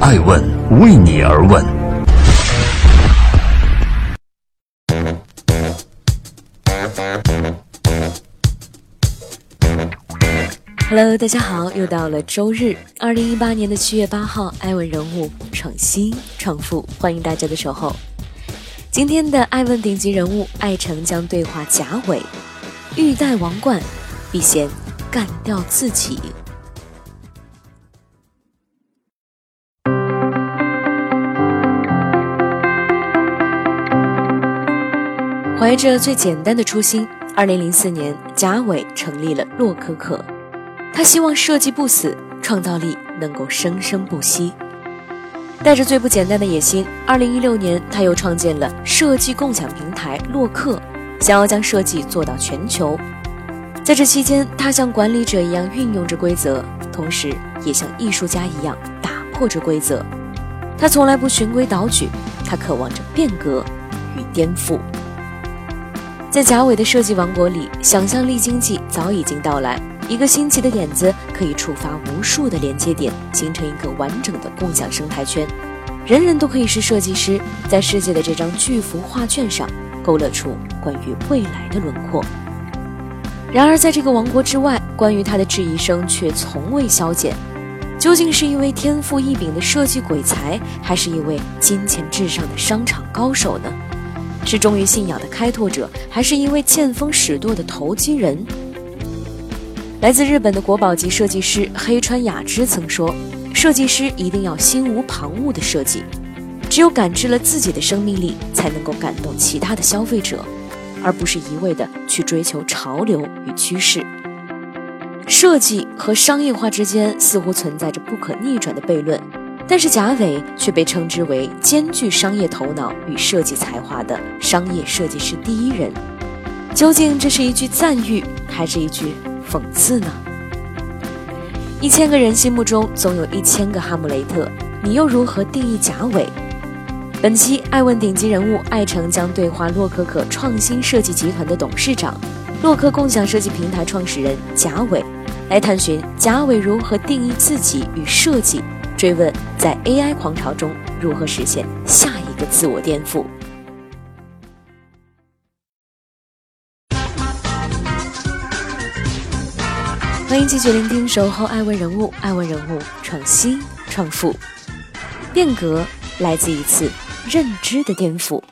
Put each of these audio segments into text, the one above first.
爱问为你而问。Hello，大家好，又到了周日，二零一八年的七月八号，爱问人物创新创富，欢迎大家的守候。今天的爱问顶级人物艾诚将对话贾伟，欲戴王冠，必先干掉自己。怀着最简单的初心，二零零四年，贾伟成立了洛可可。他希望设计不死，创造力能够生生不息。带着最不简单的野心，二零一六年，他又创建了设计共享平台洛克，想要将设计做到全球。在这期间，他像管理者一样运用着规则，同时也像艺术家一样打破着规则。他从来不循规蹈矩，他渴望着变革与颠覆。在贾伟的设计王国里，想象力经济早已经到来。一个新奇的点子可以触发无数的连接点，形成一个完整的共享生态圈。人人都可以是设计师，在世界的这张巨幅画卷上勾勒出关于未来的轮廓。然而，在这个王国之外，关于他的质疑声却从未消减。究竟是一位天赋异禀的设计鬼才，还是一位金钱至上的商场高手呢？是忠于信仰的开拓者，还是一位见风使舵的投机人？来自日本的国宝级设计师黑川雅之曾说：“设计师一定要心无旁骛的设计，只有感知了自己的生命力，才能够感动其他的消费者，而不是一味的去追求潮流与趋势。设计和商业化之间似乎存在着不可逆转的悖论。”但是贾伟却被称之为兼具商业头脑与设计才华的商业设计师第一人。究竟这是一句赞誉，还是一句讽刺呢？一千个人心目中总有一千个哈姆雷特，你又如何定义贾伟？本期爱问顶级人物艾诚将对话洛可可创新设计集团的董事长、洛克共享设计平台创始人贾伟，来探寻贾伟如何定义自己与设计。追问在 AI 狂潮中如何实现下一个自我颠覆？欢迎继续聆听《守候爱问人物》，爱问人物创新创富，变革来自一次认知的颠覆。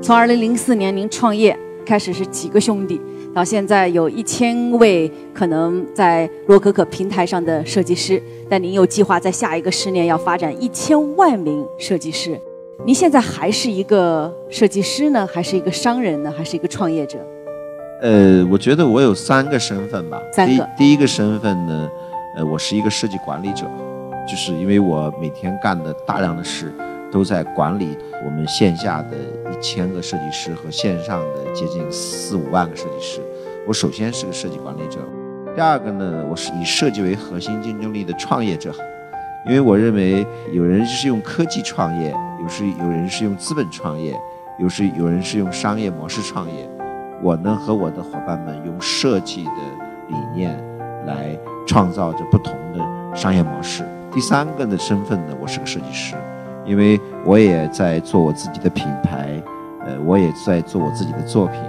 从二零零四年您创业。开始是几个兄弟，到现在有一千位可能在洛可可平台上的设计师，但您有计划在下一个十年要发展一千万名设计师。您现在还是一个设计师呢，还是一个商人呢，还是一个创业者？呃，我觉得我有三个身份吧。三个。第一个身份呢，呃，我是一个设计管理者，就是因为我每天干的大量的事。都在管理我们线下的一千个设计师和线上的接近四五万个设计师。我首先是个设计管理者，第二个呢，我是以设计为核心竞争力的创业者。因为我认为有人是用科技创业，有时有人是用资本创业，有时有人是用商业模式创业。我呢和我的伙伴们用设计的理念来创造着不同的商业模式。第三个的身份呢，我是个设计师。因为我也在做我自己的品牌，呃，我也在做我自己的作品，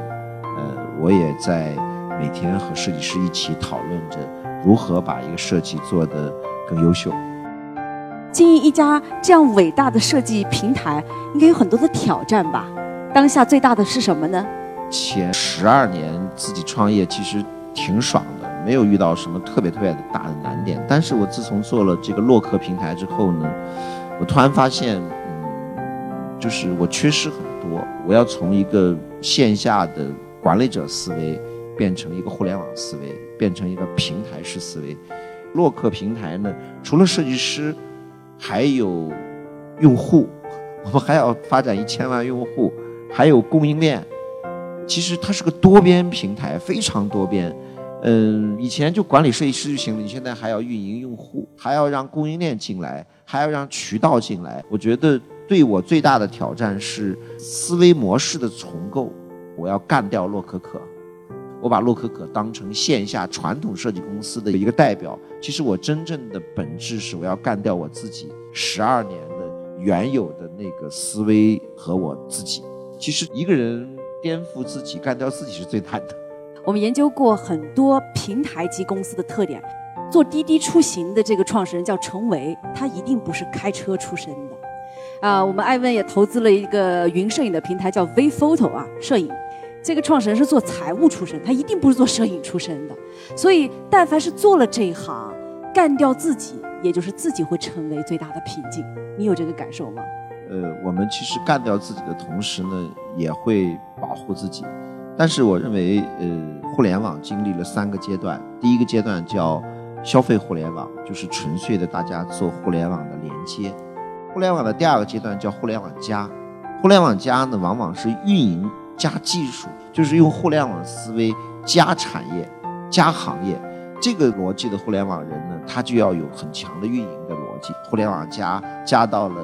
呃，我也在每天和设计师一起讨论着如何把一个设计做得更优秀。经营一家这样伟大的设计平台，应该有很多的挑战吧？当下最大的是什么呢？前十二年自己创业其实挺爽的，没有遇到什么特别特别的大的难点。但是我自从做了这个洛克平台之后呢？我突然发现，嗯，就是我缺失很多。我要从一个线下的管理者思维，变成一个互联网思维，变成一个平台式思维。洛克平台呢，除了设计师，还有用户，我们还要发展一千万用户，还有供应链。其实它是个多边平台，非常多边。嗯，以前就管理设计师就行了，你现在还要运营用户，还要让供应链进来，还要让渠道进来。我觉得对我最大的挑战是思维模式的重构。我要干掉洛可可，我把洛可可当成线下传统设计公司的一个代表。其实我真正的本质是我要干掉我自己十二年的原有的那个思维和我自己。其实一个人颠覆自己、干掉自己是最难的。我们研究过很多平台级公司的特点，做滴滴出行的这个创始人叫陈维，他一定不是开车出身的。啊，我们艾文也投资了一个云摄影的平台叫 V Photo 啊，摄影。这个创始人是做财务出身，他一定不是做摄影出身的。所以，但凡是做了这一行，干掉自己，也就是自己会成为最大的瓶颈。你有这个感受吗？呃，我们其实干掉自己的同时呢，也会保护自己。但是我认为，呃，互联网经历了三个阶段。第一个阶段叫消费互联网，就是纯粹的大家做互联网的连接。互联网的第二个阶段叫互联网加，互联网加呢，往往是运营加技术，就是用互联网思维加产业、加行业这个逻辑的互联网人呢，他就要有很强的运营的逻辑。互联网加加到了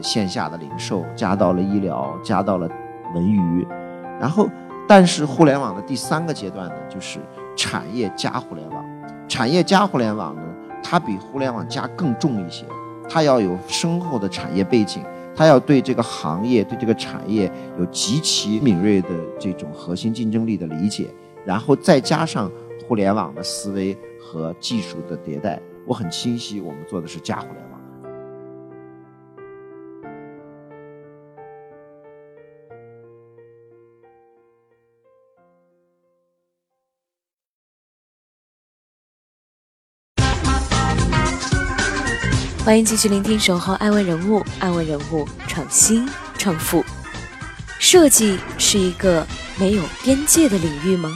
线下的零售，加到了医疗，加到了文娱，然后。但是互联网的第三个阶段呢，就是产业加互联网。产业加互联网呢，它比互联网加更重一些，它要有深厚的产业背景，它要对这个行业、对这个产业有极其敏锐的这种核心竞争力的理解，然后再加上互联网的思维和技术的迭代。我很清晰，我们做的是加互联网。欢迎继续聆听《守候爱问人物》，爱问人物创新创富。设计是一个没有边界的领域吗？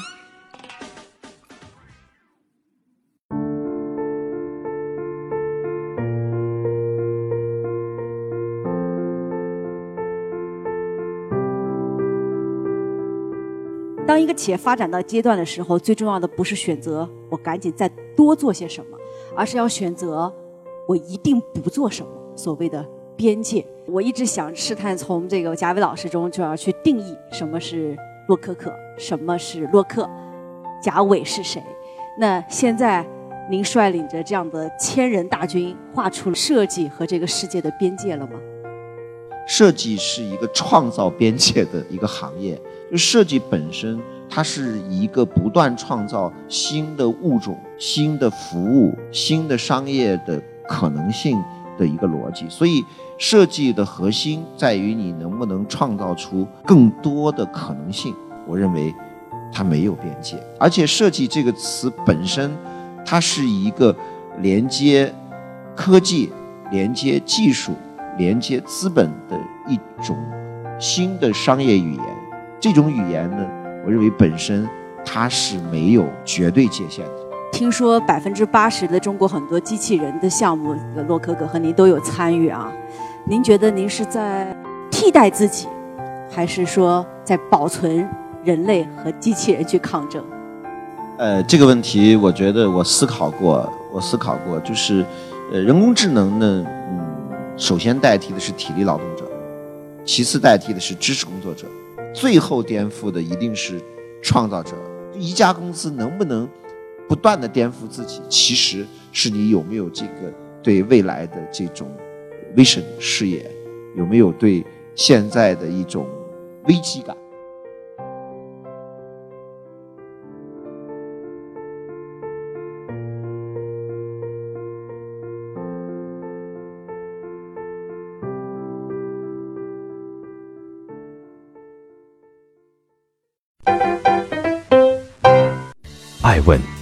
当一个企业发展到阶段的时候，最重要的不是选择我赶紧再多做些什么，而是要选择。我一定不做什么所谓的边界。我一直想试探从这个贾伟老师中就要去定义什么是洛可可，什么是洛克，贾伟是谁？那现在您率领着这样的千人大军，画出了设计和这个世界的边界了吗？设计是一个创造边界的一个行业，就设计本身，它是一个不断创造新的物种、新的服务、新的商业的。可能性的一个逻辑，所以设计的核心在于你能不能创造出更多的可能性。我认为它没有边界，而且设计这个词本身，它是一个连接科技、连接技术、连接资本的一种新的商业语言。这种语言呢，我认为本身它是没有绝对界限的。听说百分之八十的中国很多机器人的项目，洛可可和您都有参与啊。您觉得您是在替代自己，还是说在保存人类和机器人去抗争？呃，这个问题我觉得我思考过，我思考过，就是呃，人工智能呢，嗯，首先代替的是体力劳动者，其次代替的是知识工作者，最后颠覆的一定是创造者。一家公司能不能？不断的颠覆自己，其实是你有没有这个对未来的这种 vision 视野，有没有对现在的一种危机感。爱问。